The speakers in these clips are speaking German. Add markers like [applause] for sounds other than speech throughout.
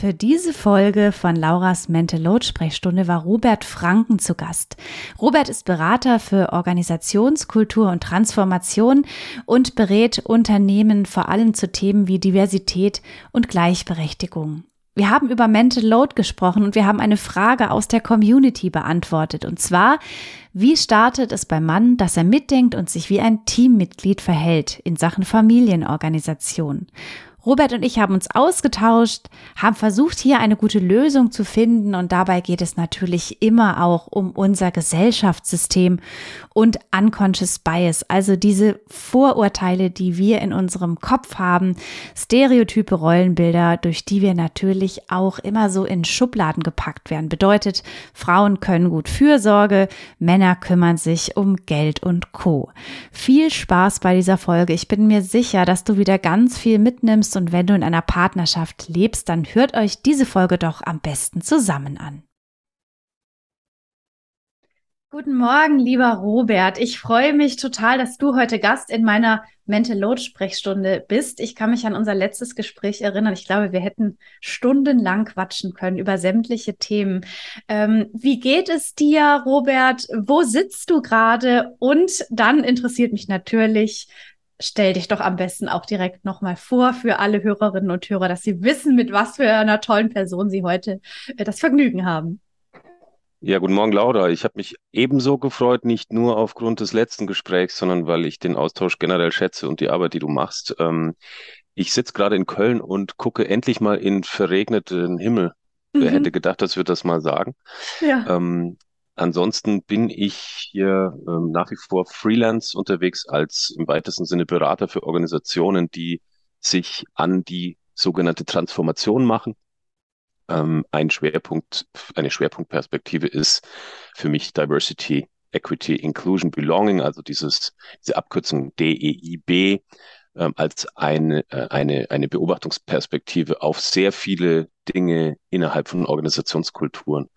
Für diese Folge von Lauras Mental Load Sprechstunde war Robert Franken zu Gast. Robert ist Berater für Organisationskultur und Transformation und berät Unternehmen vor allem zu Themen wie Diversität und Gleichberechtigung. Wir haben über Mental Load gesprochen und wir haben eine Frage aus der Community beantwortet. Und zwar, wie startet es beim Mann, dass er mitdenkt und sich wie ein Teammitglied verhält in Sachen Familienorganisation? Robert und ich haben uns ausgetauscht, haben versucht, hier eine gute Lösung zu finden und dabei geht es natürlich immer auch um unser Gesellschaftssystem und unconscious bias, also diese Vorurteile, die wir in unserem Kopf haben, stereotype Rollenbilder, durch die wir natürlich auch immer so in Schubladen gepackt werden. Bedeutet, Frauen können gut Fürsorge, Männer kümmern sich um Geld und Co. Viel Spaß bei dieser Folge. Ich bin mir sicher, dass du wieder ganz viel mitnimmst und wenn du in einer Partnerschaft lebst, dann hört euch diese Folge doch am besten zusammen an. Guten Morgen, lieber Robert. Ich freue mich total, dass du heute Gast in meiner Mental Load Sprechstunde bist. Ich kann mich an unser letztes Gespräch erinnern. Ich glaube, wir hätten stundenlang quatschen können über sämtliche Themen. Ähm, wie geht es dir, Robert? Wo sitzt du gerade? Und dann interessiert mich natürlich, stell dich doch am besten auch direkt nochmal vor für alle Hörerinnen und Hörer, dass sie wissen, mit was für einer tollen Person sie heute äh, das Vergnügen haben. Ja, guten Morgen, Laura. Ich habe mich ebenso gefreut, nicht nur aufgrund des letzten Gesprächs, sondern weil ich den Austausch generell schätze und die Arbeit, die du machst. Ähm, ich sitze gerade in Köln und gucke endlich mal in verregneten Himmel. Mhm. Wer hätte gedacht, dass wir das mal sagen? Ja. Ähm, Ansonsten bin ich hier ähm, nach wie vor Freelance unterwegs als im weitesten Sinne Berater für Organisationen, die sich an die sogenannte Transformation machen. Ähm, ein Schwerpunkt, eine Schwerpunktperspektive ist für mich Diversity, Equity, Inclusion, Belonging, also dieses, diese Abkürzung DEIB ähm, als eine, äh, eine, eine Beobachtungsperspektive auf sehr viele Dinge innerhalb von Organisationskulturen,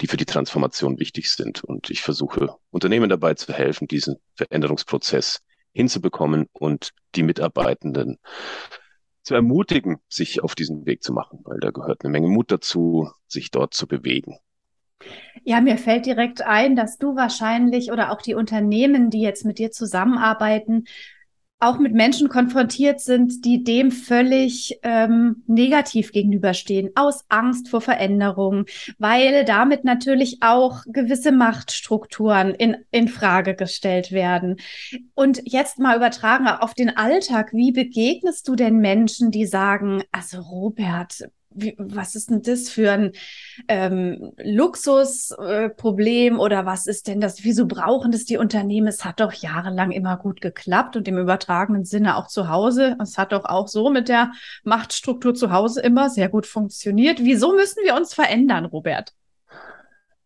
die für die Transformation wichtig sind. Und ich versuche Unternehmen dabei zu helfen, diesen Veränderungsprozess hinzubekommen und die Mitarbeitenden zu ermutigen, sich auf diesen Weg zu machen, weil da gehört eine Menge Mut dazu, sich dort zu bewegen. Ja, mir fällt direkt ein, dass du wahrscheinlich oder auch die Unternehmen, die jetzt mit dir zusammenarbeiten, auch mit Menschen konfrontiert sind, die dem völlig ähm, negativ gegenüberstehen, aus Angst vor Veränderung, weil damit natürlich auch gewisse Machtstrukturen in, in Frage gestellt werden. Und jetzt mal übertragen auf den Alltag, wie begegnest du denn Menschen, die sagen, also Robert, wie, was ist denn das für ein ähm, Luxusproblem äh, oder was ist denn das? Wieso brauchen das die Unternehmen? Es hat doch jahrelang immer gut geklappt und im übertragenen Sinne auch zu Hause. Es hat doch auch so mit der Machtstruktur zu Hause immer sehr gut funktioniert. Wieso müssen wir uns verändern, Robert?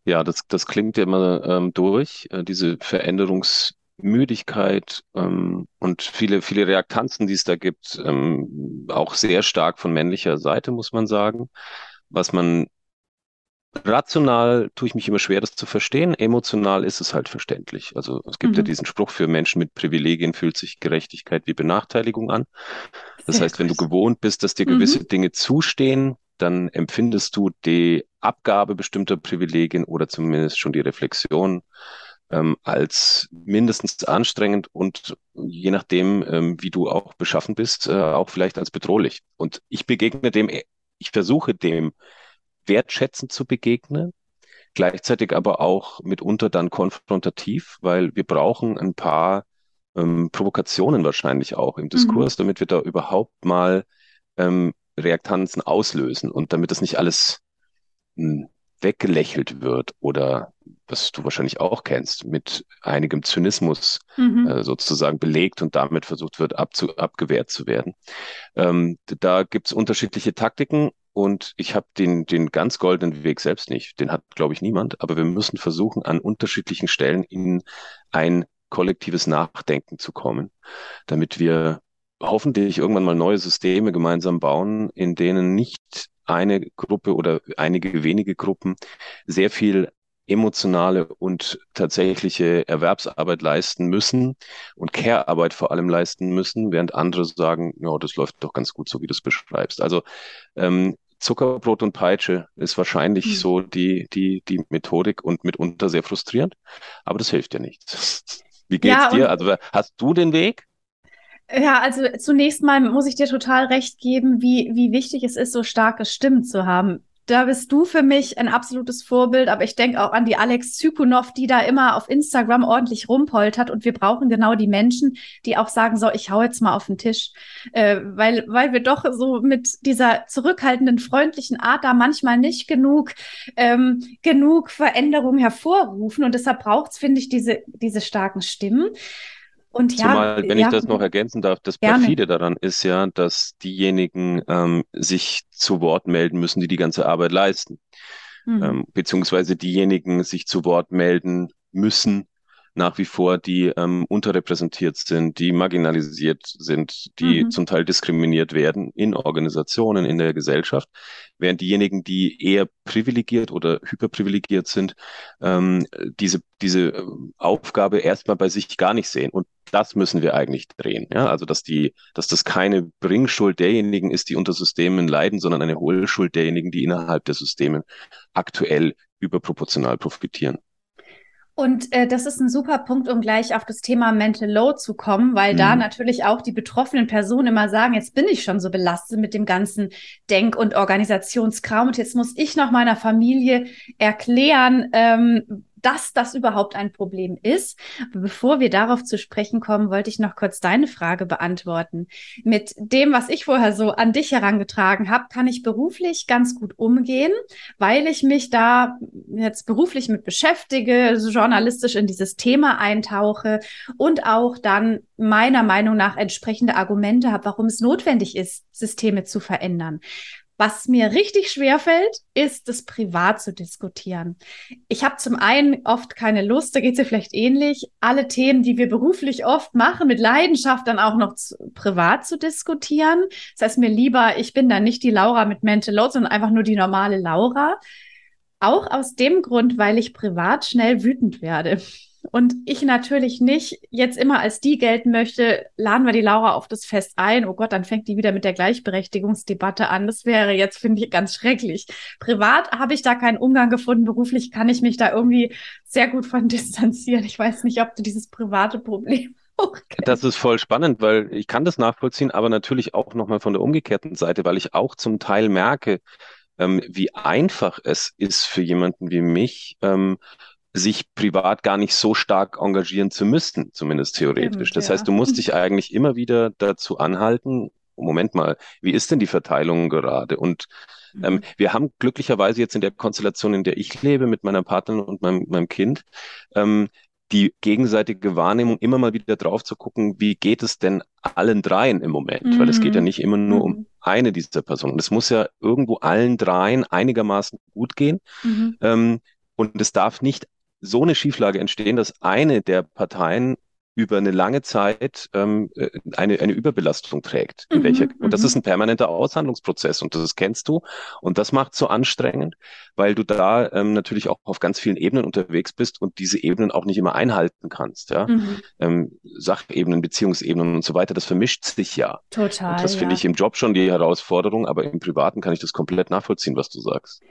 Ja, das, das klingt ja immer ähm, durch, äh, diese Veränderungs- Müdigkeit ähm, und viele, viele Reaktanzen, die es da gibt, ähm, auch sehr stark von männlicher Seite, muss man sagen. Was man rational tue ich mich immer schwer, das zu verstehen. Emotional ist es halt verständlich. Also es gibt mhm. ja diesen Spruch für Menschen mit Privilegien fühlt sich Gerechtigkeit wie Benachteiligung an. Das sehr heißt, wenn du gewohnt bist, dass dir gewisse mhm. Dinge zustehen, dann empfindest du die Abgabe bestimmter Privilegien oder zumindest schon die Reflexion ähm, als mindestens anstrengend und je nachdem, ähm, wie du auch beschaffen bist, äh, auch vielleicht als bedrohlich. Und ich begegne dem, ich versuche dem wertschätzend zu begegnen, gleichzeitig aber auch mitunter dann konfrontativ, weil wir brauchen ein paar ähm, Provokationen wahrscheinlich auch im Diskurs, mhm. damit wir da überhaupt mal ähm, Reaktanzen auslösen und damit das nicht alles mh, hm, weggelächelt wird oder was du wahrscheinlich auch kennst, mit einigem Zynismus mhm. äh, sozusagen belegt und damit versucht wird, abzu abgewehrt zu werden. Ähm, da gibt's unterschiedliche Taktiken und ich habe den, den ganz goldenen Weg selbst nicht. Den hat, glaube ich, niemand. Aber wir müssen versuchen, an unterschiedlichen Stellen in ein kollektives Nachdenken zu kommen, damit wir hoffentlich irgendwann mal neue Systeme gemeinsam bauen, in denen nicht eine Gruppe oder einige wenige Gruppen sehr viel emotionale und tatsächliche Erwerbsarbeit leisten müssen und Care-Arbeit vor allem leisten müssen, während andere sagen, ja, das läuft doch ganz gut, so wie du es beschreibst. Also ähm, Zuckerbrot und Peitsche ist wahrscheinlich mhm. so die, die, die Methodik und mitunter sehr frustrierend, aber das hilft ja nichts. [laughs] Wie geht's ja, dir? Also hast du den Weg? Ja, also zunächst mal muss ich dir total recht geben, wie, wie wichtig es ist, so starke Stimmen zu haben. Da bist du für mich ein absolutes Vorbild, aber ich denke auch an die Alex Zykunow, die da immer auf Instagram ordentlich rumpoltert und wir brauchen genau die Menschen, die auch sagen, so, ich hau jetzt mal auf den Tisch, äh, weil, weil wir doch so mit dieser zurückhaltenden, freundlichen Art da manchmal nicht genug, ähm, genug Veränderung hervorrufen. Und deshalb braucht es, finde ich, diese, diese starken Stimmen. Und ja, Zumal, wenn ja, ich das noch ergänzen darf, das Perfide daran ist ja, dass diejenigen ähm, sich zu Wort melden müssen, die die ganze Arbeit leisten. Mhm. Ähm, beziehungsweise diejenigen sich zu Wort melden müssen, nach wie vor, die ähm, unterrepräsentiert sind, die marginalisiert sind, die mhm. zum Teil diskriminiert werden in Organisationen, in der Gesellschaft, während diejenigen, die eher privilegiert oder hyperprivilegiert sind, ähm, diese, diese äh, Aufgabe erstmal bei sich gar nicht sehen. Und das müssen wir eigentlich drehen. Ja? Also, dass die, dass das keine Bringschuld derjenigen ist, die unter Systemen leiden, sondern eine Hohlschuld derjenigen, die innerhalb der Systeme aktuell überproportional profitieren. Und äh, das ist ein super Punkt, um gleich auf das Thema Mental Load zu kommen, weil mhm. da natürlich auch die betroffenen Personen immer sagen, jetzt bin ich schon so belastet mit dem ganzen Denk- und Organisationskram und jetzt muss ich noch meiner Familie erklären, ähm, dass das überhaupt ein Problem ist. Bevor wir darauf zu sprechen kommen, wollte ich noch kurz deine Frage beantworten. Mit dem, was ich vorher so an dich herangetragen habe, kann ich beruflich ganz gut umgehen, weil ich mich da jetzt beruflich mit beschäftige, journalistisch in dieses Thema eintauche und auch dann meiner Meinung nach entsprechende Argumente habe, warum es notwendig ist, Systeme zu verändern. Was mir richtig schwer fällt, ist es privat zu diskutieren. Ich habe zum einen oft keine Lust, da geht es dir vielleicht ähnlich, alle Themen, die wir beruflich oft machen, mit Leidenschaft dann auch noch zu, privat zu diskutieren. Das heißt mir lieber, ich bin dann nicht die Laura mit Mental Load, sondern einfach nur die normale Laura. Auch aus dem Grund, weil ich privat schnell wütend werde. Und ich natürlich nicht jetzt immer als die gelten möchte, laden wir die Laura auf das Fest ein. Oh Gott, dann fängt die wieder mit der Gleichberechtigungsdebatte an. Das wäre jetzt, finde ich, ganz schrecklich. Privat habe ich da keinen Umgang gefunden. Beruflich kann ich mich da irgendwie sehr gut von [laughs] distanzieren. Ich weiß nicht, ob du dieses private Problem [laughs] kennst. Das ist voll spannend, weil ich kann das nachvollziehen, aber natürlich auch nochmal von der umgekehrten Seite, weil ich auch zum Teil merke, ähm, wie einfach es ist für jemanden wie mich, ähm, sich privat gar nicht so stark engagieren zu müssen, zumindest theoretisch. Stimmt, das ja. heißt, du musst dich [laughs] eigentlich immer wieder dazu anhalten, Moment mal, wie ist denn die Verteilung gerade? Und ähm, mhm. wir haben glücklicherweise jetzt in der Konstellation, in der ich lebe, mit meiner Partnerin und meinem, meinem Kind, ähm, die gegenseitige Wahrnehmung immer mal wieder drauf zu gucken, wie geht es denn allen dreien im Moment? Mhm. Weil es geht ja mhm. nicht immer nur um mhm. eine dieser Personen. Es muss ja irgendwo allen dreien einigermaßen gut gehen. Mhm. Ähm, und es darf nicht so eine Schieflage entstehen, dass eine der Parteien über eine lange Zeit ähm, äh, eine, eine Überbelastung trägt. Mhm, welcher, und das mhm. ist ein permanenter Aushandlungsprozess und das kennst du. Und das macht so anstrengend, weil du da ähm, natürlich auch auf ganz vielen Ebenen unterwegs bist und diese Ebenen auch nicht immer einhalten kannst. Ja? Mhm. Ähm, Sachebenen, Beziehungsebenen und so weiter, das vermischt sich ja. Total. Und das ja. finde ich im Job schon die Herausforderung, aber im Privaten kann ich das komplett nachvollziehen, was du sagst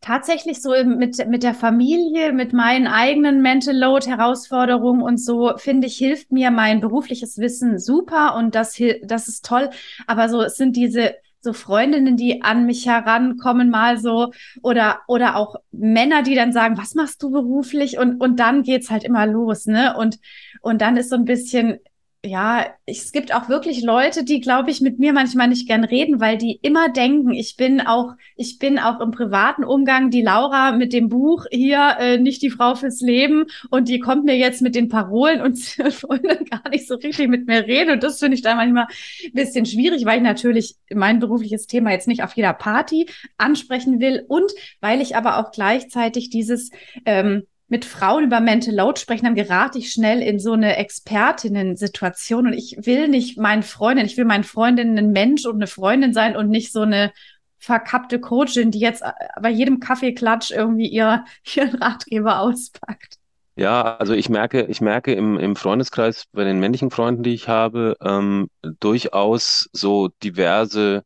tatsächlich so mit, mit der Familie, mit meinen eigenen Mental Load Herausforderungen und so, finde ich, hilft mir mein berufliches Wissen super und das, das ist toll. Aber so, es sind diese so Freundinnen, die an mich herankommen, mal so, oder, oder auch Männer, die dann sagen, was machst du beruflich? Und, und dann geht's halt immer los, ne? Und, und dann ist so ein bisschen, ja, es gibt auch wirklich Leute, die, glaube ich, mit mir manchmal nicht gern reden, weil die immer denken, ich bin auch, ich bin auch im privaten Umgang die Laura mit dem Buch hier, äh, nicht die Frau fürs Leben. Und die kommt mir jetzt mit den Parolen und [laughs] wollen gar nicht so richtig mit mir reden. Und das finde ich da manchmal ein bisschen schwierig, weil ich natürlich mein berufliches Thema jetzt nicht auf jeder Party ansprechen will. Und weil ich aber auch gleichzeitig dieses ähm, mit Frauen über Mental Load sprechen, dann gerate ich schnell in so eine Expertinnen-Situation und ich will nicht meinen Freundin, ich will meinen Freundinnen ein Mensch und eine Freundin sein und nicht so eine verkappte Coachin, die jetzt bei jedem Kaffeeklatsch irgendwie ihr, [laughs] ihren Ratgeber auspackt. Ja, also ich merke, ich merke im, im Freundeskreis bei den männlichen Freunden, die ich habe, ähm, durchaus so diverse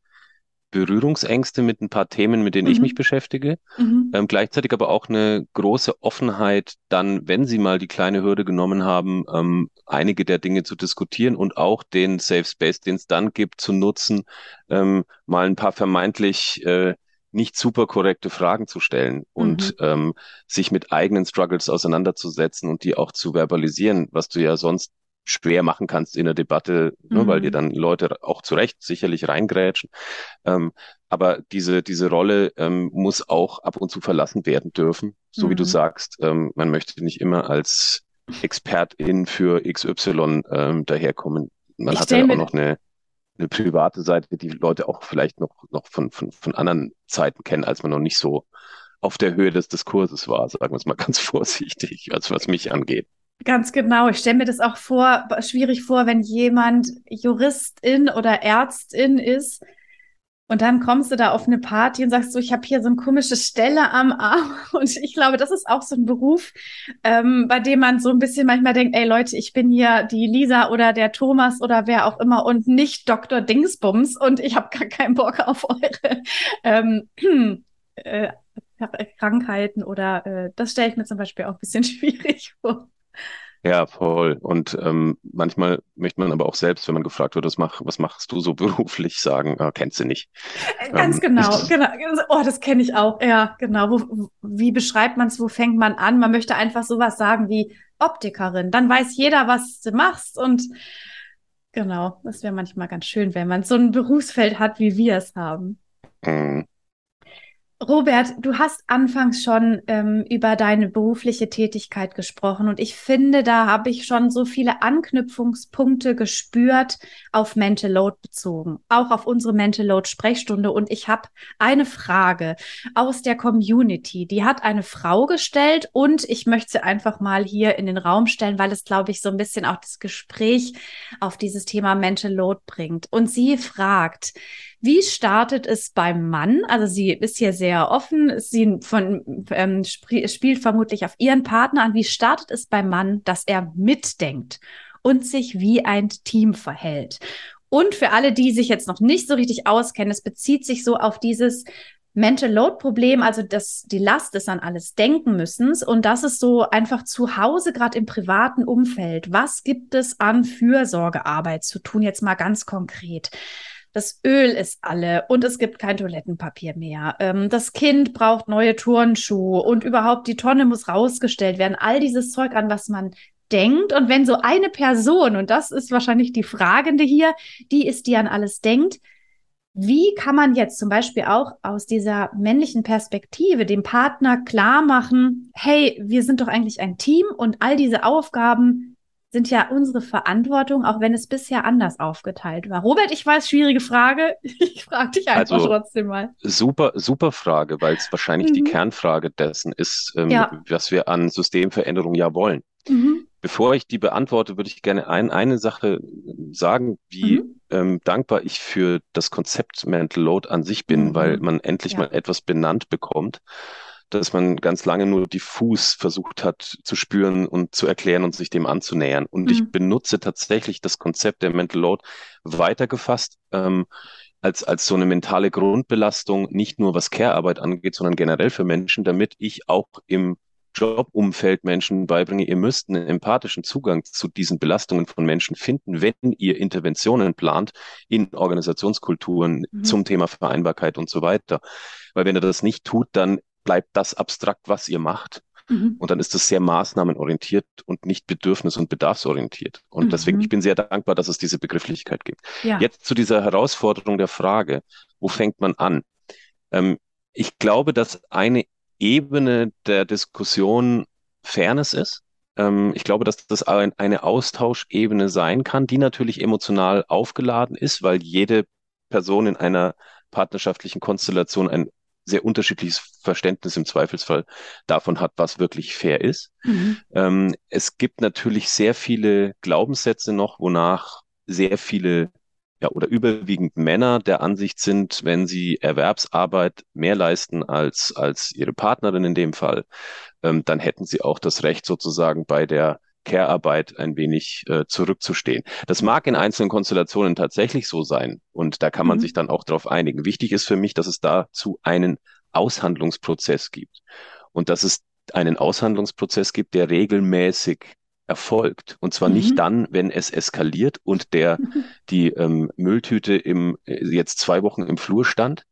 Berührungsängste mit ein paar Themen, mit denen mhm. ich mich beschäftige. Mhm. Ähm, gleichzeitig aber auch eine große Offenheit, dann, wenn sie mal die kleine Hürde genommen haben, ähm, einige der Dinge zu diskutieren und auch den Safe Space, den es dann gibt, zu nutzen, ähm, mal ein paar vermeintlich äh, nicht super korrekte Fragen zu stellen und mhm. ähm, sich mit eigenen Struggles auseinanderzusetzen und die auch zu verbalisieren, was du ja sonst schwer machen kannst in der Debatte, mhm. ne, weil dir mhm. dann Leute auch zu Recht sicherlich reingrätschen. Ähm, aber diese, diese Rolle ähm, muss auch ab und zu verlassen werden dürfen. So mhm. wie du mhm. sagst, ähm, man möchte nicht immer als Expertin für XY ähm, daherkommen. Man ich hat ja auch noch eine, eine private Seite, die Leute auch vielleicht noch, noch von, von, von anderen Zeiten kennen, als man noch nicht so auf der Höhe des Diskurses war, sagen wir es mal [laughs] ganz vorsichtig, als was mich angeht. Ganz genau. Ich stelle mir das auch vor, schwierig vor, wenn jemand Juristin oder Ärztin ist und dann kommst du da auf eine Party und sagst so, ich habe hier so eine komische Stelle am Arm. [laughs] Und ich glaube, das ist auch so ein Beruf, ähm, bei dem man so ein bisschen manchmal denkt, ey Leute, ich bin hier die Lisa oder der Thomas oder wer auch immer und nicht Dr. Dingsbums und ich habe gar keinen Bock auf eure [laughs] ähm, [clears throat] äh, Krankheiten oder äh, das stelle ich mir zum Beispiel auch ein bisschen [laughs] schwierig vor. Ja, voll. Und ähm, manchmal möchte man aber auch selbst, wenn man gefragt wird, was, mach, was machst du so [laughs] beruflich, sagen, ah, kennst du nicht. Äh, ganz ähm, genau, genau. Oh, das kenne ich auch. Ja, genau. Wo, wie beschreibt man es, wo fängt man an? Man möchte einfach sowas sagen wie Optikerin. Dann weiß jeder, was du machst. Und genau, das wäre manchmal ganz schön, wenn man so ein Berufsfeld hat, wie wir es haben. Mhm. Robert, du hast anfangs schon ähm, über deine berufliche Tätigkeit gesprochen und ich finde, da habe ich schon so viele Anknüpfungspunkte gespürt auf Mental Load bezogen, auch auf unsere Mental Load Sprechstunde. Und ich habe eine Frage aus der Community, die hat eine Frau gestellt und ich möchte sie einfach mal hier in den Raum stellen, weil es glaube ich so ein bisschen auch das Gespräch auf dieses Thema Mental Load bringt. Und sie fragt, wie startet es beim Mann? Also sie ist hier sehr offen, sie von, ähm, sp spielt vermutlich auf ihren Partner an. Wie startet es beim Mann, dass er mitdenkt und sich wie ein Team verhält? Und für alle, die sich jetzt noch nicht so richtig auskennen, es bezieht sich so auf dieses Mental Load Problem, also dass die Last ist an alles denken müssen. Und das ist so einfach zu Hause, gerade im privaten Umfeld. Was gibt es an Fürsorgearbeit zu tun? Jetzt mal ganz konkret. Das Öl ist alle und es gibt kein Toilettenpapier mehr. Ähm, das Kind braucht neue Turnschuhe und überhaupt die Tonne muss rausgestellt werden. All dieses Zeug, an was man denkt. Und wenn so eine Person, und das ist wahrscheinlich die Fragende hier, die ist, die an alles denkt, wie kann man jetzt zum Beispiel auch aus dieser männlichen Perspektive dem Partner klar machen, hey, wir sind doch eigentlich ein Team und all diese Aufgaben sind ja unsere Verantwortung, auch wenn es bisher anders aufgeteilt war. Robert, ich weiß, schwierige Frage. [laughs] Ich frage dich einfach also, trotzdem mal. Super, super Frage, weil es wahrscheinlich mhm. die Kernfrage dessen ist, ähm, ja. was wir an Systemveränderung ja wollen. Mhm. Bevor ich die beantworte, würde ich gerne ein, eine Sache sagen, wie mhm. ähm, dankbar ich für das Konzept Mental Load an sich bin, mhm. weil man endlich ja. mal etwas benannt bekommt dass man ganz lange nur diffus versucht hat zu spüren und zu erklären und sich dem anzunähern. Und mhm. ich benutze tatsächlich das Konzept der Mental Load weitergefasst ähm, als, als so eine mentale Grundbelastung, nicht nur was Care-Arbeit angeht, sondern generell für Menschen, damit ich auch im Jobumfeld Menschen beibringe, ihr müsst einen empathischen Zugang zu diesen Belastungen von Menschen finden, wenn ihr Interventionen plant in Organisationskulturen mhm. zum Thema Vereinbarkeit und so weiter. Weil wenn ihr das nicht tut, dann bleibt das abstrakt, was ihr macht. Mhm. Und dann ist das sehr maßnahmenorientiert und nicht bedürfnis- und bedarfsorientiert. Und mhm. deswegen, ich bin sehr dankbar, dass es diese Begrifflichkeit gibt. Ja. Jetzt zu dieser Herausforderung der Frage, wo fängt man an? Ähm, ich glaube, dass eine Ebene der Diskussion Fairness ist. Ähm, ich glaube, dass das ein, eine Austauschebene sein kann, die natürlich emotional aufgeladen ist, weil jede Person in einer partnerschaftlichen Konstellation ein sehr unterschiedliches Verständnis im Zweifelsfall davon hat, was wirklich fair ist. Mhm. Ähm, es gibt natürlich sehr viele Glaubenssätze noch, wonach sehr viele ja, oder überwiegend Männer der Ansicht sind, wenn sie Erwerbsarbeit mehr leisten als, als ihre Partnerin in dem Fall, ähm, dann hätten sie auch das Recht sozusagen bei der Care-Arbeit ein wenig äh, zurückzustehen. Das mag in einzelnen Konstellationen tatsächlich so sein und da kann man mhm. sich dann auch darauf einigen. Wichtig ist für mich, dass es dazu einen Aushandlungsprozess gibt und dass es einen Aushandlungsprozess gibt, der regelmäßig erfolgt. Und zwar mhm. nicht dann, wenn es eskaliert und der [laughs] die ähm, Mülltüte im äh, jetzt zwei Wochen im Flur stand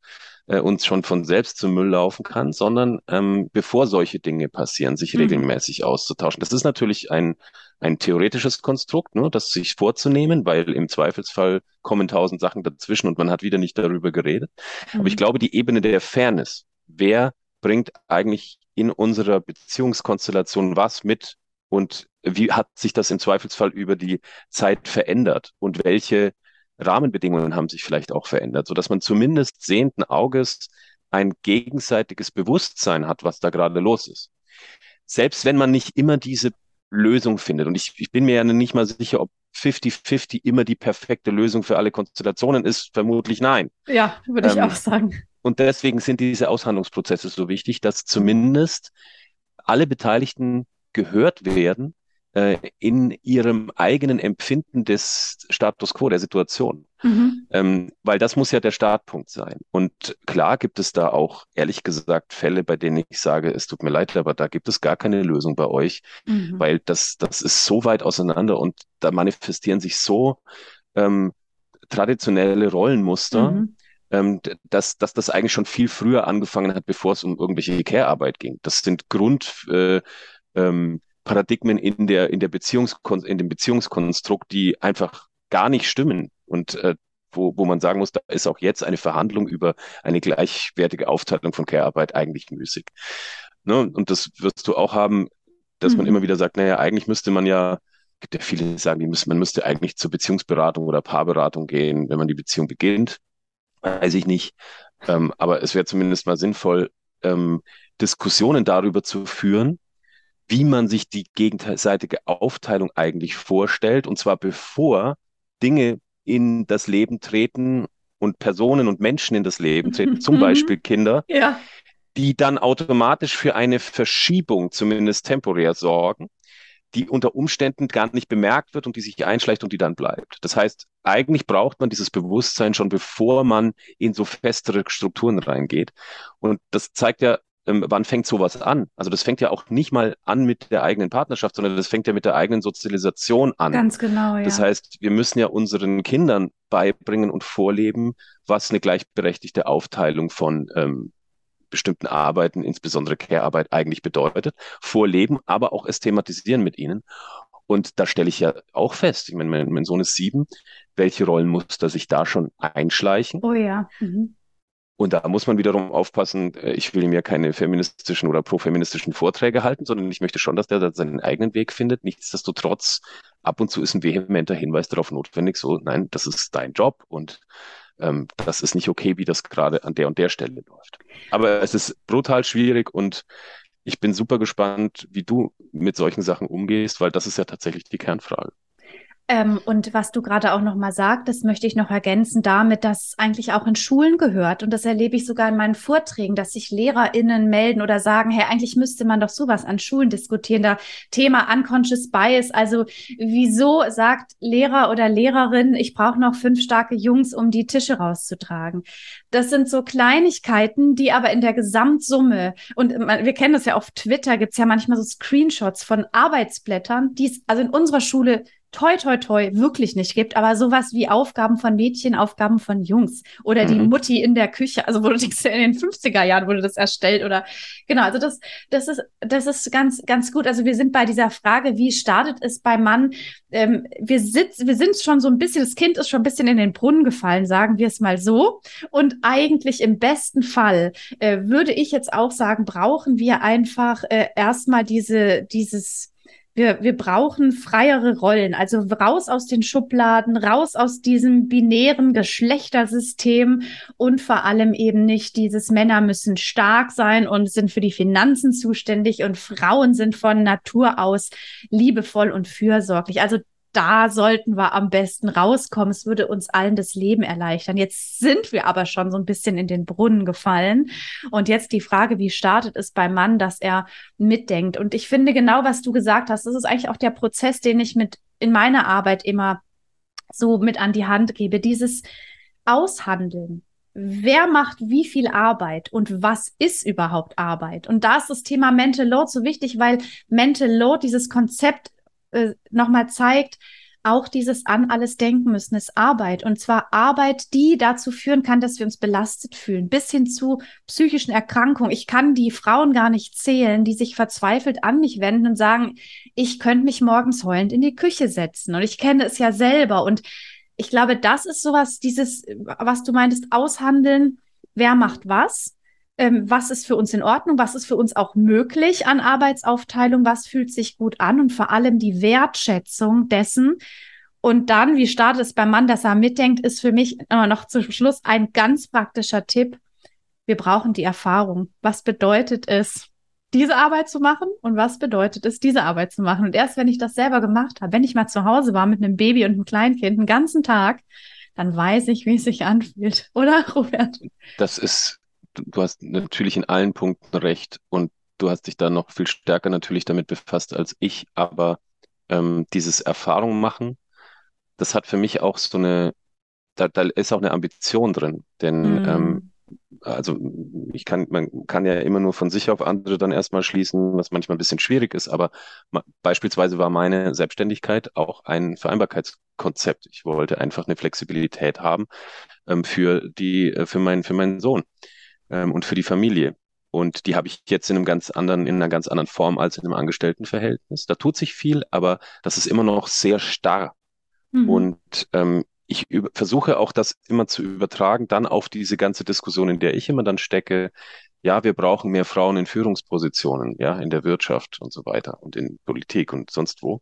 äh, und schon von selbst zum Müll laufen kann, sondern ähm, bevor solche Dinge passieren, sich mhm. regelmäßig auszutauschen. Das ist natürlich ein ein theoretisches Konstrukt, ne, das sich vorzunehmen, weil im Zweifelsfall kommen tausend Sachen dazwischen und man hat wieder nicht darüber geredet. Mhm. Aber ich mhm. glaube, die Ebene der Fairness, wer bringt eigentlich in unserer Beziehungskonstellation was mit und wie hat sich das im Zweifelsfall über die Zeit verändert und welche Rahmenbedingungen haben sich vielleicht auch verändert, so dass man zumindest sehenden Auges ein gegenseitiges Bewusstsein hat, was da gerade los ist. Selbst wenn man nicht immer diese Lösung findet. Und ich, ich bin mir ja nicht mal sicher, ob 50-50 immer die perfekte Lösung für alle Konstellationen ist. Vermutlich nein. Ja, würde ich ähm, auch sagen. Und deswegen sind diese Aushandlungsprozesse so wichtig, dass zumindest alle Beteiligten gehört werden äh, in ihrem eigenen Empfinden des Status quo, der Situation. Mhm. Ähm, weil das muss ja der Startpunkt sein. Und klar gibt es da auch, ehrlich gesagt, Fälle, bei denen ich sage, es tut mir leid, aber da gibt es gar keine Lösung bei euch, mhm. weil das, das ist so weit auseinander und da manifestieren sich so ähm, traditionelle Rollenmuster. Mhm ähm, dass, dass das eigentlich schon viel früher angefangen hat, bevor es um irgendwelche Care-Arbeit ging. Das sind Grund, äh, ähm, Paradigmen in der, in der Beziehungskon in dem Beziehungskonstrukt, die einfach gar nicht stimmen und äh, wo, wo man sagen muss, da ist auch jetzt eine Verhandlung über eine gleichwertige Aufteilung von Care-Arbeit eigentlich müßig. Ne? Und das wirst du auch haben, dass mhm. man immer wieder sagt, naja, eigentlich müsste man ja, gibt ja viele, die sagen, die müssen, man müsste eigentlich zur Beziehungsberatung oder Paarberatung gehen, wenn man die Beziehung beginnt. Weiß ich nicht. Ähm, aber es wäre zumindest mal sinnvoll, ähm, Diskussionen darüber zu führen, wie man sich die gegenseitige Aufteilung eigentlich vorstellt, und zwar bevor Dinge in das Leben treten und Personen und Menschen in das Leben treten, zum mhm. Beispiel Kinder, ja. die dann automatisch für eine Verschiebung, zumindest temporär, sorgen, die unter Umständen gar nicht bemerkt wird und die sich einschleicht und die dann bleibt. Das heißt, eigentlich braucht man dieses Bewusstsein schon, bevor man in so festere Strukturen reingeht. Und das zeigt ja ähm, wann fängt sowas an? Also das fängt ja auch nicht mal an mit der eigenen Partnerschaft, sondern das fängt ja mit der eigenen Sozialisation an. Ganz genau, ja. Das heißt, wir müssen ja unseren Kindern beibringen und vorleben, was eine gleichberechtigte Aufteilung von ähm, bestimmten Arbeiten, insbesondere Care-Arbeit, eigentlich bedeutet. Vorleben, aber auch es thematisieren mit ihnen. Und da stelle ich ja auch fest, ich meine, mein, mein Sohn ist sieben, welche Rollenmuster sich da schon einschleichen. Oh ja. Mhm. Und da muss man wiederum aufpassen, äh, ich will mir keine feministischen oder profeministischen Vorträge halten, sondern ich möchte schon, dass der da seinen eigenen Weg findet. Nichtsdestotrotz, ab und zu ist ein vehementer Hinweis darauf notwendig, so, nein, das ist dein Job und ähm, das ist nicht okay, wie das gerade an der und der Stelle läuft. Aber es ist brutal schwierig und ich bin super gespannt, wie du mit solchen Sachen umgehst, weil das ist ja tatsächlich die Kernfrage. Ähm, und was du gerade auch noch mal sagtest, möchte ich noch ergänzen damit, dass eigentlich auch in Schulen gehört. Und das erlebe ich sogar in meinen Vorträgen, dass sich LehrerInnen melden oder sagen, hey, eigentlich müsste man doch sowas an Schulen diskutieren. Da Thema Unconscious Bias. Also wieso sagt Lehrer oder Lehrerin, ich brauche noch fünf starke Jungs, um die Tische rauszutragen? Das sind so Kleinigkeiten, die aber in der Gesamtsumme, und wir kennen das ja auf Twitter, gibt's ja manchmal so Screenshots von Arbeitsblättern, die es also in unserer Schule toi, toi, toi wirklich nicht gibt, aber sowas wie Aufgaben von Mädchen, Aufgaben von Jungs oder mhm. die Mutti in der Küche, also wo du denkst, in den 50er Jahren wurde das erstellt oder genau, also das, das ist, das ist ganz, ganz gut. Also wir sind bei dieser Frage, wie startet es beim Mann? Ähm, wir sitzen, wir sind schon so ein bisschen, das Kind ist schon ein bisschen in den Brunnen gefallen, sagen wir es mal so. Und eigentlich im besten Fall äh, würde ich jetzt auch sagen, brauchen wir einfach äh, erstmal diese, dieses, wir, wir brauchen freiere Rollen, also raus aus den Schubladen, raus aus diesem binären Geschlechtersystem und vor allem eben nicht dieses Männer müssen stark sein und sind für die Finanzen zuständig und Frauen sind von Natur aus liebevoll und fürsorglich. Also da sollten wir am besten rauskommen. Es würde uns allen das Leben erleichtern. Jetzt sind wir aber schon so ein bisschen in den Brunnen gefallen. Und jetzt die Frage, wie startet es beim Mann, dass er mitdenkt? Und ich finde genau, was du gesagt hast, das ist eigentlich auch der Prozess, den ich mit in meiner Arbeit immer so mit an die Hand gebe. Dieses Aushandeln. Wer macht wie viel Arbeit und was ist überhaupt Arbeit? Und da ist das Thema Mental Load so wichtig, weil Mental Load, dieses Konzept äh, nochmal zeigt, auch dieses an alles denken müssen ist Arbeit. Und zwar Arbeit, die dazu führen kann, dass wir uns belastet fühlen, bis hin zu psychischen Erkrankungen. Ich kann die Frauen gar nicht zählen, die sich verzweifelt an mich wenden und sagen, ich könnte mich morgens heulend in die Küche setzen. Und ich kenne es ja selber. Und ich glaube, das ist sowas, dieses, was du meintest, aushandeln, wer macht was ähm, was ist für uns in Ordnung, was ist für uns auch möglich an Arbeitsaufteilung, was fühlt sich gut an und vor allem die Wertschätzung dessen. Und dann, wie startet es beim Mann, dass er mitdenkt, ist für mich immer noch zum Schluss ein ganz praktischer Tipp. Wir brauchen die Erfahrung. Was bedeutet es, diese Arbeit zu machen und was bedeutet es, diese Arbeit zu machen? Und erst wenn ich das selber gemacht habe, wenn ich mal zu Hause war mit einem Baby und einem Kleinkind einen ganzen Tag, dann weiß ich, wie es sich anfühlt, [laughs] oder, Robert? Das ist du hast natürlich in allen Punkten recht und du hast dich da noch viel stärker natürlich damit befasst als ich, aber ähm, dieses Erfahrung machen, das hat für mich auch so eine, da, da ist auch eine Ambition drin, denn mm. ähm, also ich kann, man kann ja immer nur von sich auf andere dann erstmal schließen, was manchmal ein bisschen schwierig ist, aber beispielsweise war meine Selbstständigkeit auch ein Vereinbarkeitskonzept. Ich wollte einfach eine Flexibilität haben ähm, für die, äh, für meinen, für meinen Sohn ähm, und für die Familie. Und die habe ich jetzt in einem ganz anderen, in einer ganz anderen Form als in einem Angestelltenverhältnis. Da tut sich viel, aber das ist immer noch sehr starr. Mhm. Und ähm, ich versuche auch das immer zu übertragen, dann auf diese ganze Diskussion, in der ich immer dann stecke. Ja, wir brauchen mehr Frauen in Führungspositionen, ja, in der Wirtschaft und so weiter und in Politik und sonst wo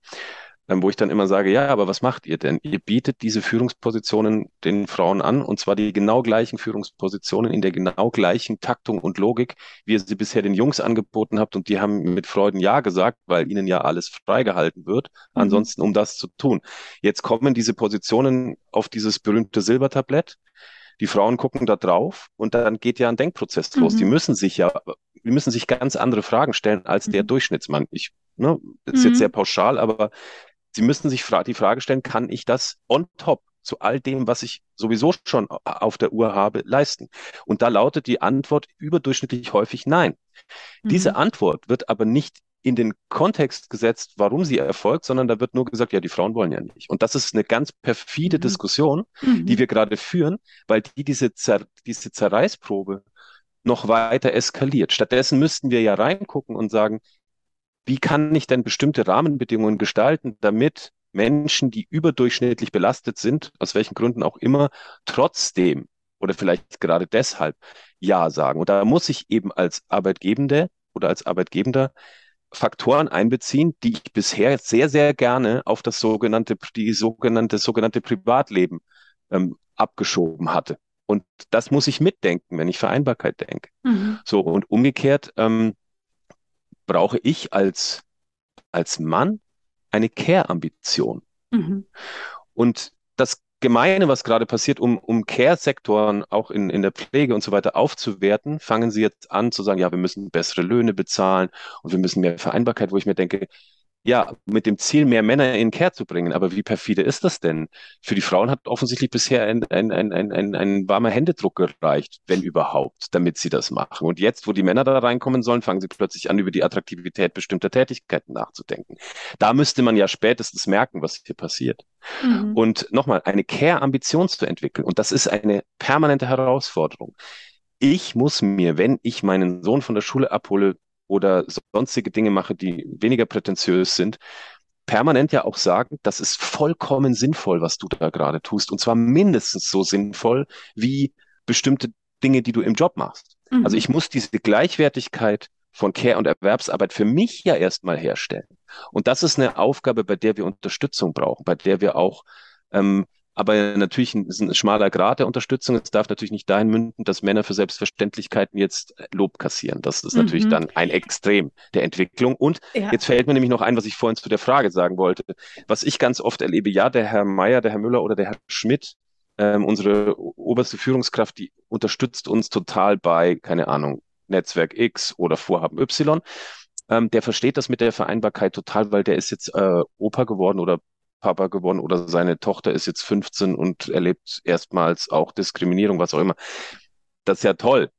wo ich dann immer sage, ja, aber was macht ihr denn? Ihr bietet diese Führungspositionen den Frauen an, und zwar die genau gleichen Führungspositionen in der genau gleichen Taktung und Logik, wie ihr sie bisher den Jungs angeboten habt, und die haben mit Freuden Ja gesagt, weil ihnen ja alles freigehalten wird, mhm. ansonsten um das zu tun. Jetzt kommen diese Positionen auf dieses berühmte Silbertablett. Die Frauen gucken da drauf und dann geht ja ein Denkprozess los. Die mhm. müssen sich ja, die müssen sich ganz andere Fragen stellen als der mhm. Durchschnittsmann. Ich, ne, das ist jetzt mhm. sehr pauschal, aber Sie müssen sich die Frage stellen, kann ich das on top zu all dem, was ich sowieso schon auf der Uhr habe, leisten? Und da lautet die Antwort überdurchschnittlich häufig nein. Mhm. Diese Antwort wird aber nicht in den Kontext gesetzt, warum sie erfolgt, sondern da wird nur gesagt, ja, die Frauen wollen ja nicht. Und das ist eine ganz perfide mhm. Diskussion, mhm. die wir gerade führen, weil die diese, Zer diese Zerreißprobe noch weiter eskaliert. Stattdessen müssten wir ja reingucken und sagen, wie kann ich denn bestimmte Rahmenbedingungen gestalten, damit Menschen, die überdurchschnittlich belastet sind, aus welchen Gründen auch immer, trotzdem oder vielleicht gerade deshalb Ja sagen. Und da muss ich eben als Arbeitgebende oder als Arbeitgebender Faktoren einbeziehen, die ich bisher sehr, sehr gerne auf das sogenannte, die sogenannte, sogenannte Privatleben ähm, abgeschoben hatte. Und das muss ich mitdenken, wenn ich Vereinbarkeit denke. Mhm. So, und umgekehrt, ähm, brauche ich als, als Mann eine Care-Ambition. Mhm. Und das Gemeine, was gerade passiert, um, um Care-Sektoren auch in, in der Pflege und so weiter aufzuwerten, fangen sie jetzt an zu sagen, ja, wir müssen bessere Löhne bezahlen und wir müssen mehr Vereinbarkeit, wo ich mir denke, ja, mit dem Ziel, mehr Männer in Care zu bringen. Aber wie perfide ist das denn? Für die Frauen hat offensichtlich bisher ein, ein, ein, ein, ein, ein warmer Händedruck gereicht, wenn überhaupt, damit sie das machen. Und jetzt, wo die Männer da reinkommen sollen, fangen sie plötzlich an, über die Attraktivität bestimmter Tätigkeiten nachzudenken. Da müsste man ja spätestens merken, was hier passiert. Mhm. Und nochmal, eine Care-Ambition zu entwickeln. Und das ist eine permanente Herausforderung. Ich muss mir, wenn ich meinen Sohn von der Schule abhole, oder sonstige Dinge mache, die weniger prätentiös sind, permanent ja auch sagen, das ist vollkommen sinnvoll, was du da gerade tust. Und zwar mindestens so sinnvoll wie bestimmte Dinge, die du im Job machst. Mhm. Also ich muss diese Gleichwertigkeit von Care und Erwerbsarbeit für mich ja erstmal herstellen. Und das ist eine Aufgabe, bei der wir Unterstützung brauchen, bei der wir auch ähm, aber natürlich ein, ist ein schmaler Grad der Unterstützung. Es darf natürlich nicht dahin münden, dass Männer für Selbstverständlichkeiten jetzt Lob kassieren. Das ist mhm. natürlich dann ein Extrem der Entwicklung. Und ja. jetzt fällt mir nämlich noch ein, was ich vorhin zu der Frage sagen wollte. Was ich ganz oft erlebe, ja, der Herr Meier, der Herr Müller oder der Herr Schmidt, ähm, unsere oberste Führungskraft, die unterstützt uns total bei, keine Ahnung, Netzwerk X oder Vorhaben Y. Ähm, der versteht das mit der Vereinbarkeit total, weil der ist jetzt äh, Opa geworden oder Papa geworden oder seine Tochter ist jetzt 15 und erlebt erstmals auch Diskriminierung, was auch immer. Das ist ja toll,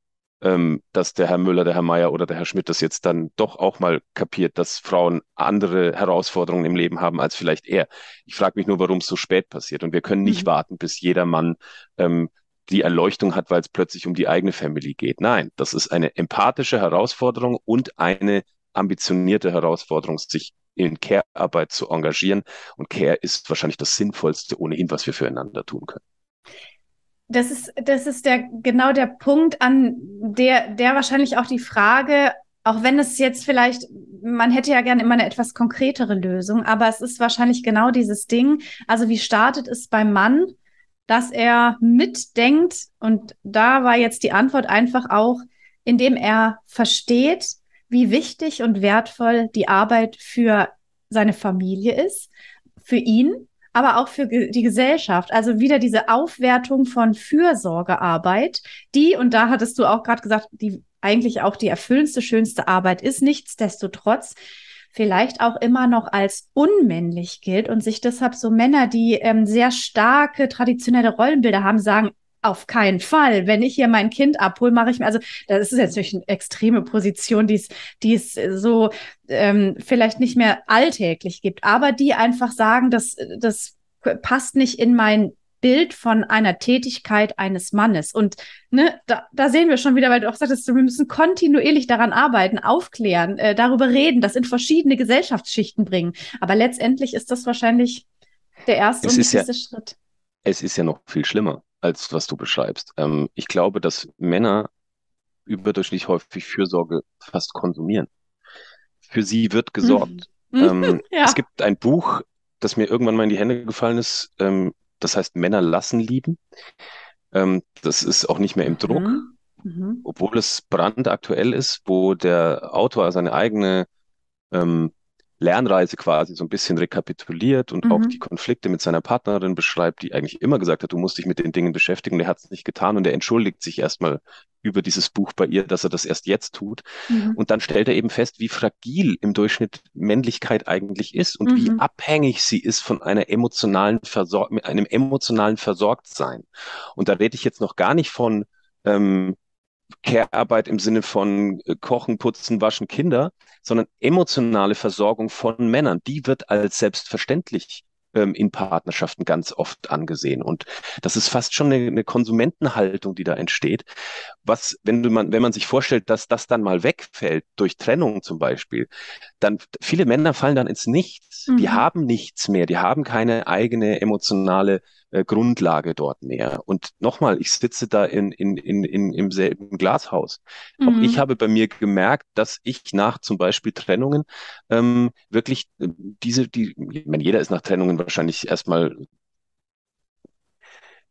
ähm, dass der Herr Müller, der Herr Meier oder der Herr Schmidt das jetzt dann doch auch mal kapiert, dass Frauen andere Herausforderungen im Leben haben als vielleicht er. Ich frage mich nur, warum es so spät passiert. Und wir können nicht mhm. warten, bis jeder Mann ähm, die Erleuchtung hat, weil es plötzlich um die eigene Family geht. Nein, das ist eine empathische Herausforderung und eine ambitionierte Herausforderung, sich in Care-Arbeit zu engagieren. Und Care ist wahrscheinlich das Sinnvollste ohnehin, was wir füreinander tun können. Das ist, das ist der, genau der Punkt, an der, der wahrscheinlich auch die Frage, auch wenn es jetzt vielleicht, man hätte ja gerne immer eine etwas konkretere Lösung, aber es ist wahrscheinlich genau dieses Ding. Also wie startet es beim Mann, dass er mitdenkt? Und da war jetzt die Antwort einfach auch, indem er versteht, wie wichtig und wertvoll die Arbeit für seine Familie ist, für ihn, aber auch für die Gesellschaft. Also wieder diese Aufwertung von Fürsorgearbeit, die, und da hattest du auch gerade gesagt, die eigentlich auch die erfüllendste, schönste Arbeit ist, nichtsdestotrotz vielleicht auch immer noch als unmännlich gilt und sich deshalb so Männer, die ähm, sehr starke traditionelle Rollenbilder haben, sagen, auf keinen Fall. Wenn ich hier mein Kind abhole, mache ich mir, also das ist jetzt natürlich eine extreme Position, die es, die es so ähm, vielleicht nicht mehr alltäglich gibt, aber die einfach sagen, dass das passt nicht in mein Bild von einer Tätigkeit eines Mannes. Und ne, da, da sehen wir schon wieder, weil du auch sagtest, wir müssen kontinuierlich daran arbeiten, aufklären, äh, darüber reden, das in verschiedene Gesellschaftsschichten bringen. Aber letztendlich ist das wahrscheinlich der erste es und wichtigste ja, Schritt. Es ist ja noch viel schlimmer als was du beschreibst. Ähm, ich glaube, dass Männer überdurchschnittlich häufig Fürsorge fast konsumieren. Für sie wird gesorgt. Mhm. Ähm, [laughs] ja. Es gibt ein Buch, das mir irgendwann mal in die Hände gefallen ist, ähm, das heißt Männer lassen lieben. Ähm, das ist auch nicht mehr im Druck, mhm. Mhm. obwohl es brandaktuell ist, wo der Autor seine eigene ähm, Lernreise quasi so ein bisschen rekapituliert und mhm. auch die Konflikte mit seiner Partnerin beschreibt, die eigentlich immer gesagt hat, du musst dich mit den Dingen beschäftigen und er hat es nicht getan und er entschuldigt sich erstmal über dieses Buch bei ihr, dass er das erst jetzt tut. Mhm. Und dann stellt er eben fest, wie fragil im Durchschnitt Männlichkeit eigentlich ist und mhm. wie abhängig sie ist von einer emotionalen Versor einem emotionalen Versorgtsein. Und da rede ich jetzt noch gar nicht von ähm, Care-Arbeit im Sinne von äh, Kochen, Putzen, Waschen, Kinder, sondern emotionale Versorgung von Männern, die wird als selbstverständlich ähm, in Partnerschaften ganz oft angesehen. Und das ist fast schon eine, eine Konsumentenhaltung, die da entsteht. Was, wenn du man, wenn man sich vorstellt, dass das dann mal wegfällt, durch Trennung zum Beispiel, dann viele Männer fallen dann ins Nichts. Mhm. Die haben nichts mehr, die haben keine eigene emotionale äh, Grundlage dort mehr. Und nochmal, ich sitze da in, in, in, in, im selben Glashaus. Mhm. Auch ich habe bei mir gemerkt, dass ich nach zum Beispiel Trennungen ähm, wirklich äh, diese, die, ich meine, jeder ist nach Trennungen wahrscheinlich erstmal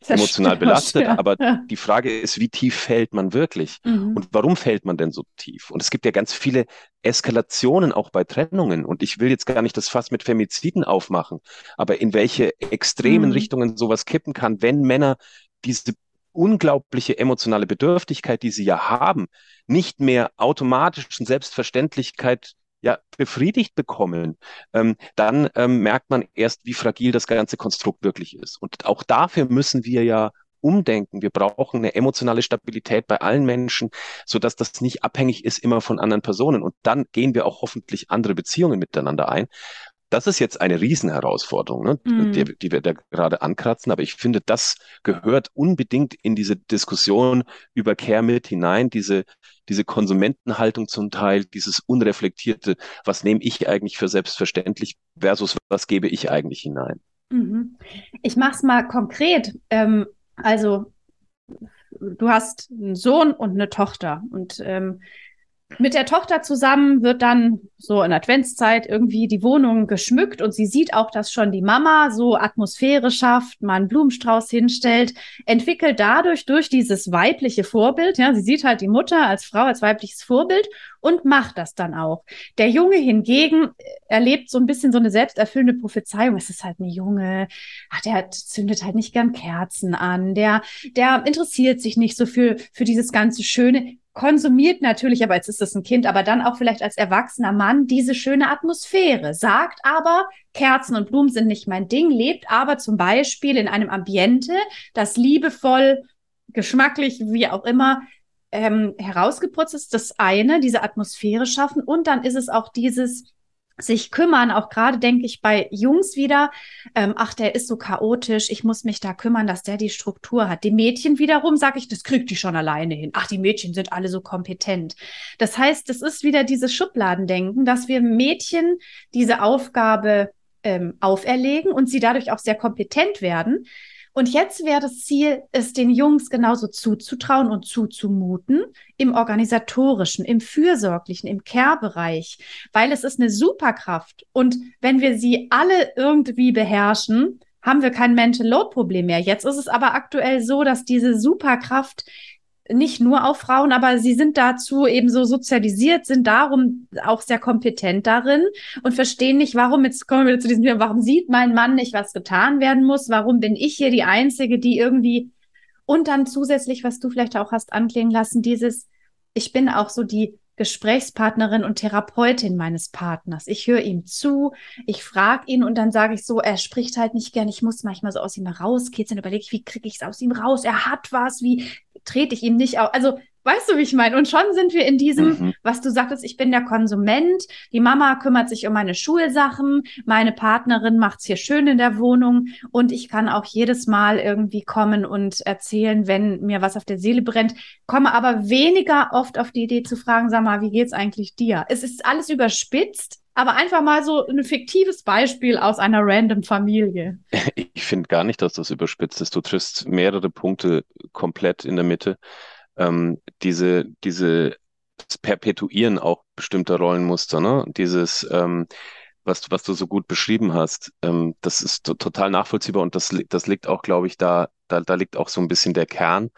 emotional belastet. Ja. Aber ja. die Frage ist, wie tief fällt man wirklich? Mhm. Und warum fällt man denn so tief? Und es gibt ja ganz viele Eskalationen auch bei Trennungen. Und ich will jetzt gar nicht das Fass mit Femiziden aufmachen, aber in welche extremen mhm. Richtungen sowas kippen kann, wenn Männer diese unglaubliche emotionale Bedürftigkeit, die sie ja haben, nicht mehr automatisch in Selbstverständlichkeit ja, befriedigt bekommen, ähm, dann ähm, merkt man erst, wie fragil das ganze Konstrukt wirklich ist. Und auch dafür müssen wir ja umdenken. Wir brauchen eine emotionale Stabilität bei allen Menschen, so dass das nicht abhängig ist immer von anderen Personen. Und dann gehen wir auch hoffentlich andere Beziehungen miteinander ein. Das ist jetzt eine Riesenherausforderung, ne, mm. die, die, wir da gerade ankratzen. Aber ich finde, das gehört unbedingt in diese Diskussion über Care mit hinein, diese, diese Konsumentenhaltung zum Teil, dieses unreflektierte, was nehme ich eigentlich für selbstverständlich versus was gebe ich eigentlich hinein. Mhm. Ich mache es mal konkret. Ähm, also du hast einen Sohn und eine Tochter und ähm, mit der Tochter zusammen wird dann so in Adventszeit irgendwie die Wohnung geschmückt und sie sieht auch, dass schon die Mama so Atmosphäre schafft, mal einen Blumenstrauß hinstellt, entwickelt dadurch durch dieses weibliche Vorbild, ja, sie sieht halt die Mutter als Frau, als weibliches Vorbild und macht das dann auch. Der Junge hingegen erlebt so ein bisschen so eine selbsterfüllende Prophezeiung. Es ist halt ein Junge, ach, der zündet halt nicht gern Kerzen an, der, der interessiert sich nicht so für, für dieses ganze Schöne konsumiert natürlich, aber jetzt ist es ein Kind, aber dann auch vielleicht als erwachsener Mann diese schöne Atmosphäre, sagt aber, Kerzen und Blumen sind nicht mein Ding, lebt aber zum Beispiel in einem Ambiente, das liebevoll, geschmacklich, wie auch immer, ähm, herausgeputzt ist. Das eine, diese Atmosphäre schaffen und dann ist es auch dieses, sich kümmern, auch gerade denke ich bei Jungs wieder, ähm, ach, der ist so chaotisch, ich muss mich da kümmern, dass der die Struktur hat. Die Mädchen wiederum sage ich, das kriegt die schon alleine hin. Ach, die Mädchen sind alle so kompetent. Das heißt, es ist wieder dieses Schubladendenken, dass wir Mädchen diese Aufgabe ähm, auferlegen und sie dadurch auch sehr kompetent werden. Und jetzt wäre das Ziel, es den Jungs genauso zuzutrauen und zuzumuten im organisatorischen, im fürsorglichen, im Care-Bereich, weil es ist eine Superkraft. Und wenn wir sie alle irgendwie beherrschen, haben wir kein Mental Load Problem mehr. Jetzt ist es aber aktuell so, dass diese Superkraft nicht nur auf Frauen, aber sie sind dazu eben so sozialisiert, sind darum auch sehr kompetent darin und verstehen nicht, warum, jetzt kommen wir zu diesem Thema, warum sieht mein Mann nicht, was getan werden muss? Warum bin ich hier die Einzige, die irgendwie und dann zusätzlich, was du vielleicht auch hast anklingen lassen, dieses, ich bin auch so die Gesprächspartnerin und Therapeutin meines Partners. Ich höre ihm zu, ich frage ihn und dann sage ich so, er spricht halt nicht gern, ich muss manchmal so aus ihm rauskitzeln, überlege ich, wie kriege ich es aus ihm raus? Er hat was, wie trete ich ihm nicht auf. Also, weißt du, wie ich meine? Und schon sind wir in diesem, mhm. was du sagtest, ich bin der Konsument, die Mama kümmert sich um meine Schulsachen, meine Partnerin macht's hier schön in der Wohnung und ich kann auch jedes Mal irgendwie kommen und erzählen, wenn mir was auf der Seele brennt, komme aber weniger oft auf die Idee zu fragen, sag mal, wie geht's eigentlich dir? Es ist alles überspitzt, aber einfach mal so ein fiktives Beispiel aus einer random Familie. Ich finde gar nicht, dass das überspitzt ist. Du triffst mehrere Punkte komplett in der Mitte. Ähm, diese, diese Perpetuieren auch bestimmter Rollenmuster, ne? Dieses, ähm, was, was du so gut beschrieben hast, ähm, das ist total nachvollziehbar und das, das liegt auch, glaube ich, da, da, da liegt auch so ein bisschen der Kern.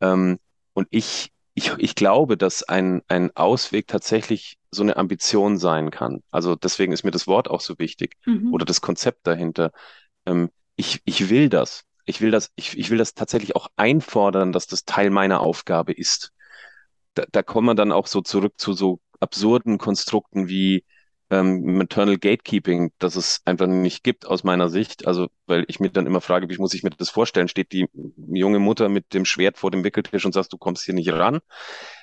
Ähm, und ich, ich, ich glaube, dass ein, ein Ausweg tatsächlich so eine Ambition sein kann. Also deswegen ist mir das Wort auch so wichtig mhm. oder das Konzept dahinter. Ähm, ich, ich will das. Ich will das, ich, ich will das tatsächlich auch einfordern, dass das Teil meiner Aufgabe ist. Da, da kommen wir dann auch so zurück zu so absurden Konstrukten wie ähm, Maternal Gatekeeping, das es einfach nicht gibt aus meiner Sicht. Also, weil ich mir dann immer frage, wie muss ich mir das vorstellen? Steht die junge Mutter mit dem Schwert vor dem Wickeltisch und sagst, du kommst hier nicht ran?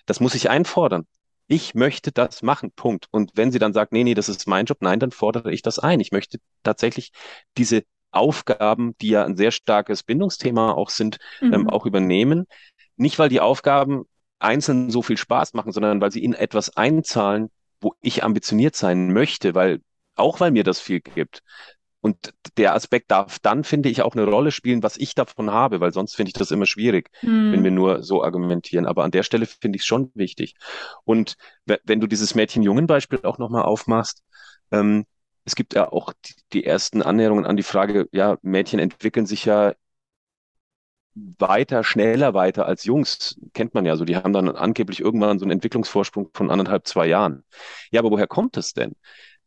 Das muss ich einfordern ich möchte das machen, Punkt. Und wenn sie dann sagt, nee, nee, das ist mein Job, nein, dann fordere ich das ein. Ich möchte tatsächlich diese Aufgaben, die ja ein sehr starkes Bindungsthema auch sind, ähm, mhm. ähm, auch übernehmen. Nicht, weil die Aufgaben einzeln so viel Spaß machen, sondern weil sie in etwas einzahlen, wo ich ambitioniert sein möchte, weil auch weil mir das viel gibt. Und der Aspekt darf dann, finde ich, auch eine Rolle spielen, was ich davon habe, weil sonst finde ich das immer schwierig, hm. wenn wir nur so argumentieren. Aber an der Stelle finde ich es schon wichtig. Und wenn du dieses Mädchen-Jungen-Beispiel auch nochmal aufmachst, ähm, es gibt ja auch die, die, ersten Annäherungen an die Frage, ja, Mädchen entwickeln sich ja weiter, schneller weiter als Jungs. Kennt man ja so. Die haben dann angeblich irgendwann so einen Entwicklungsvorsprung von anderthalb, zwei Jahren. Ja, aber woher kommt es denn?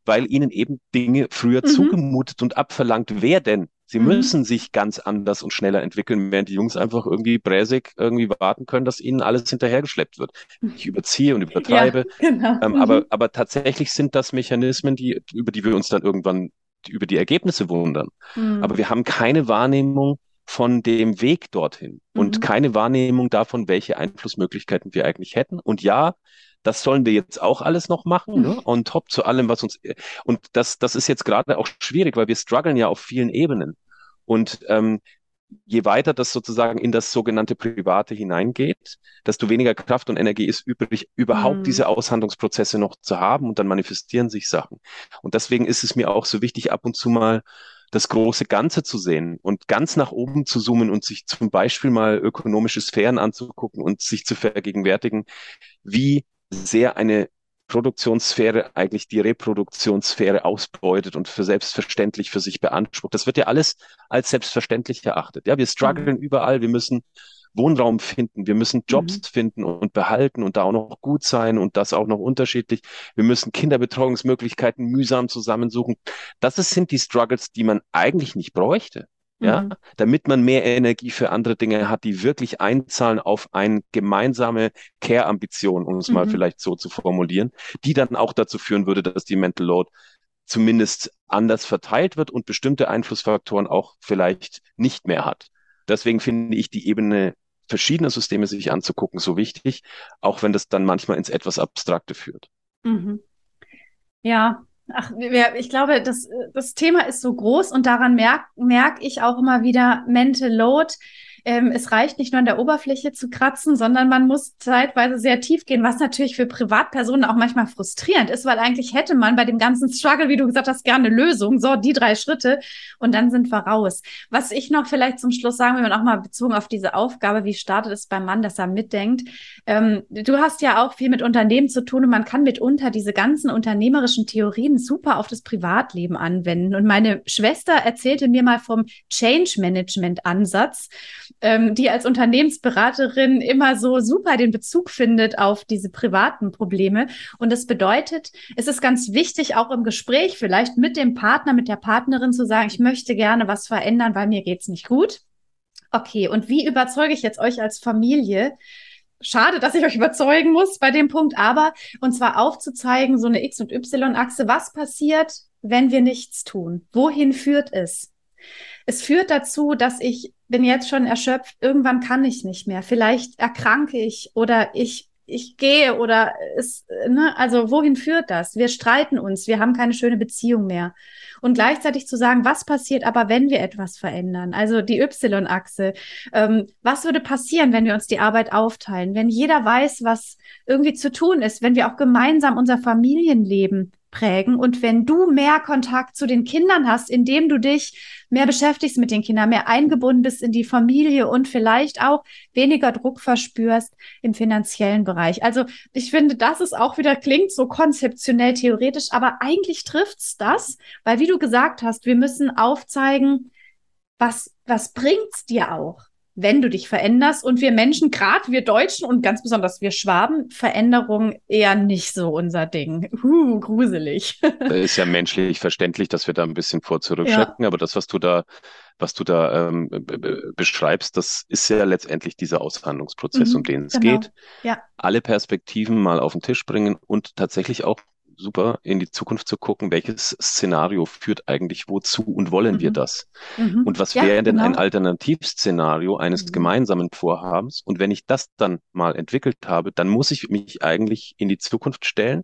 Weil ihnen eben Dinge früher mhm. zugemutet und abverlangt werden. Sie mhm. müssen sich ganz anders und schneller entwickeln, während die Jungs einfach irgendwie bräsig irgendwie warten können, dass ihnen alles hinterhergeschleppt wird. Ich überziehe und [laughs] übertreibe. Ja, genau. ähm, mhm. aber, aber tatsächlich sind das Mechanismen, die, über die wir uns dann irgendwann über die Ergebnisse wundern. Mhm. Aber wir haben keine Wahrnehmung von dem Weg dorthin mhm. und keine Wahrnehmung davon, welche Einflussmöglichkeiten wir eigentlich hätten. Und ja, das sollen wir jetzt auch alles noch machen, ne? on top zu allem, was uns, und das, das ist jetzt gerade auch schwierig, weil wir strugglen ja auf vielen Ebenen. Und ähm, je weiter das sozusagen in das sogenannte Private hineingeht, desto weniger Kraft und Energie ist übrig, überhaupt mhm. diese Aushandlungsprozesse noch zu haben und dann manifestieren sich Sachen. Und deswegen ist es mir auch so wichtig, ab und zu mal das große Ganze zu sehen und ganz nach oben zu zoomen und sich zum Beispiel mal ökonomische Sphären anzugucken und sich zu vergegenwärtigen, wie sehr eine Produktionssphäre eigentlich die Reproduktionssphäre ausbeutet und für selbstverständlich für sich beansprucht. Das wird ja alles als selbstverständlich erachtet. Ja, wir strugglen mhm. überall, wir müssen Wohnraum finden, wir müssen Jobs mhm. finden und behalten und da auch noch gut sein und das auch noch unterschiedlich. Wir müssen Kinderbetreuungsmöglichkeiten mühsam zusammensuchen. Das sind die Struggles, die man eigentlich nicht bräuchte. Ja, mhm. damit man mehr Energie für andere Dinge hat, die wirklich einzahlen auf eine gemeinsame Care-Ambition, um es mhm. mal vielleicht so zu formulieren, die dann auch dazu führen würde, dass die Mental Load zumindest anders verteilt wird und bestimmte Einflussfaktoren auch vielleicht nicht mehr hat. Deswegen finde ich die Ebene verschiedener Systeme sich anzugucken so wichtig, auch wenn das dann manchmal ins etwas Abstrakte führt. Mhm. Ja, ach, ich glaube, das, das Thema ist so groß und daran merke merk ich auch immer wieder Mental Load ähm, es reicht nicht nur an der Oberfläche zu kratzen, sondern man muss zeitweise sehr tief gehen, was natürlich für Privatpersonen auch manchmal frustrierend ist, weil eigentlich hätte man bei dem ganzen Struggle, wie du gesagt hast, gerne eine Lösung. So, die drei Schritte und dann sind wir raus. Was ich noch vielleicht zum Schluss sagen will, und auch mal bezogen auf diese Aufgabe, wie startet es beim Mann, dass er mitdenkt. Ähm, du hast ja auch viel mit Unternehmen zu tun und man kann mitunter diese ganzen unternehmerischen Theorien super auf das Privatleben anwenden. Und meine Schwester erzählte mir mal vom Change Management Ansatz ähm, die als Unternehmensberaterin immer so super den Bezug findet auf diese privaten Probleme. Und das bedeutet, es ist ganz wichtig, auch im Gespräch vielleicht mit dem Partner, mit der Partnerin zu sagen, ich möchte gerne was verändern, weil mir geht's nicht gut. Okay, und wie überzeuge ich jetzt euch als Familie, schade, dass ich euch überzeugen muss bei dem Punkt, aber und zwar aufzuzeigen, so eine X- und Y-Achse, was passiert, wenn wir nichts tun? Wohin führt es? Es führt dazu, dass ich bin jetzt schon erschöpft, irgendwann kann ich nicht mehr. Vielleicht erkranke ich oder ich, ich gehe oder es, ne, also wohin führt das? Wir streiten uns, wir haben keine schöne Beziehung mehr. Und gleichzeitig zu sagen, was passiert aber, wenn wir etwas verändern? Also die Y-Achse. Ähm, was würde passieren, wenn wir uns die Arbeit aufteilen? Wenn jeder weiß, was irgendwie zu tun ist, wenn wir auch gemeinsam unser Familienleben prägen. Und wenn du mehr Kontakt zu den Kindern hast, indem du dich mehr beschäftigst mit den Kindern, mehr eingebunden bist in die Familie und vielleicht auch weniger Druck verspürst im finanziellen Bereich. Also ich finde, das ist auch wieder klingt so konzeptionell theoretisch, aber eigentlich trifft's das, weil wie du gesagt hast, wir müssen aufzeigen, was, was bringt's dir auch? Wenn du dich veränderst. Und wir Menschen, gerade wir Deutschen und ganz besonders wir Schwaben, Veränderung eher nicht so unser Ding. Huh, gruselig. Das ist ja menschlich verständlich, dass wir da ein bisschen vor zurückschrecken, ja. aber das, was du da, was du da ähm, beschreibst, das ist ja letztendlich dieser Aushandlungsprozess, mhm, um den es genau. geht. Ja. Alle Perspektiven mal auf den Tisch bringen und tatsächlich auch super, in die Zukunft zu gucken, welches Szenario führt eigentlich wozu und wollen mhm. wir das? Mhm. Und was ja, wäre denn genau. ein Alternativszenario eines mhm. gemeinsamen Vorhabens? Und wenn ich das dann mal entwickelt habe, dann muss ich mich eigentlich in die Zukunft stellen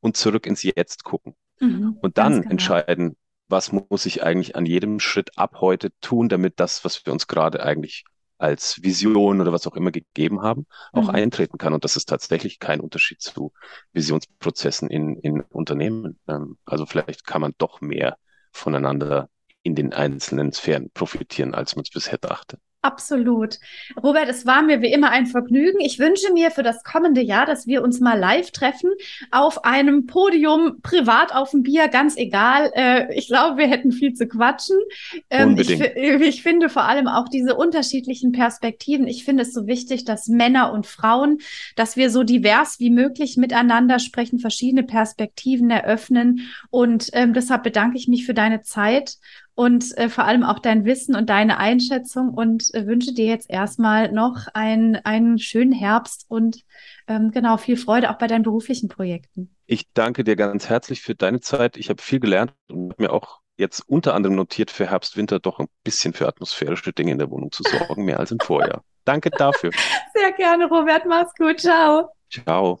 und zurück ins Jetzt gucken. Mhm. Und dann genau. entscheiden, was muss ich eigentlich an jedem Schritt ab heute tun, damit das, was wir uns gerade eigentlich als Vision oder was auch immer gegeben haben, auch mhm. eintreten kann. Und das ist tatsächlich kein Unterschied zu Visionsprozessen in, in Unternehmen. Ähm, also vielleicht kann man doch mehr voneinander in den einzelnen Sphären profitieren, als man es bisher dachte. Absolut. Robert, es war mir wie immer ein Vergnügen. Ich wünsche mir für das kommende Jahr, dass wir uns mal live treffen, auf einem Podium, privat auf dem Bier, ganz egal. Äh, ich glaube, wir hätten viel zu quatschen. Ähm, Unbedingt. Ich, ich, finde vor allem auch diese unterschiedlichen Perspektiven. Ich finde es so wichtig, dass Männer und Frauen, dass wir so divers wie möglich miteinander sprechen, verschiedene Perspektiven eröffnen. Und ähm, deshalb bedanke ich mich für deine Zeit und äh, vor allem auch dein Wissen und deine Einschätzung und äh, wünsche dir jetzt erstmal noch ein, einen schönen Herbst und ähm, genau viel Freude auch bei deinen beruflichen Projekten. Ich danke dir ganz herzlich für deine Zeit. Ich habe viel gelernt und habe mir auch jetzt unter anderem notiert, für Herbst, Winter doch ein bisschen für atmosphärische Dinge in der Wohnung zu sorgen, mehr als im Vorjahr. Danke dafür. [laughs] Sehr gerne, Robert. Mach's gut. Ciao. Ciao.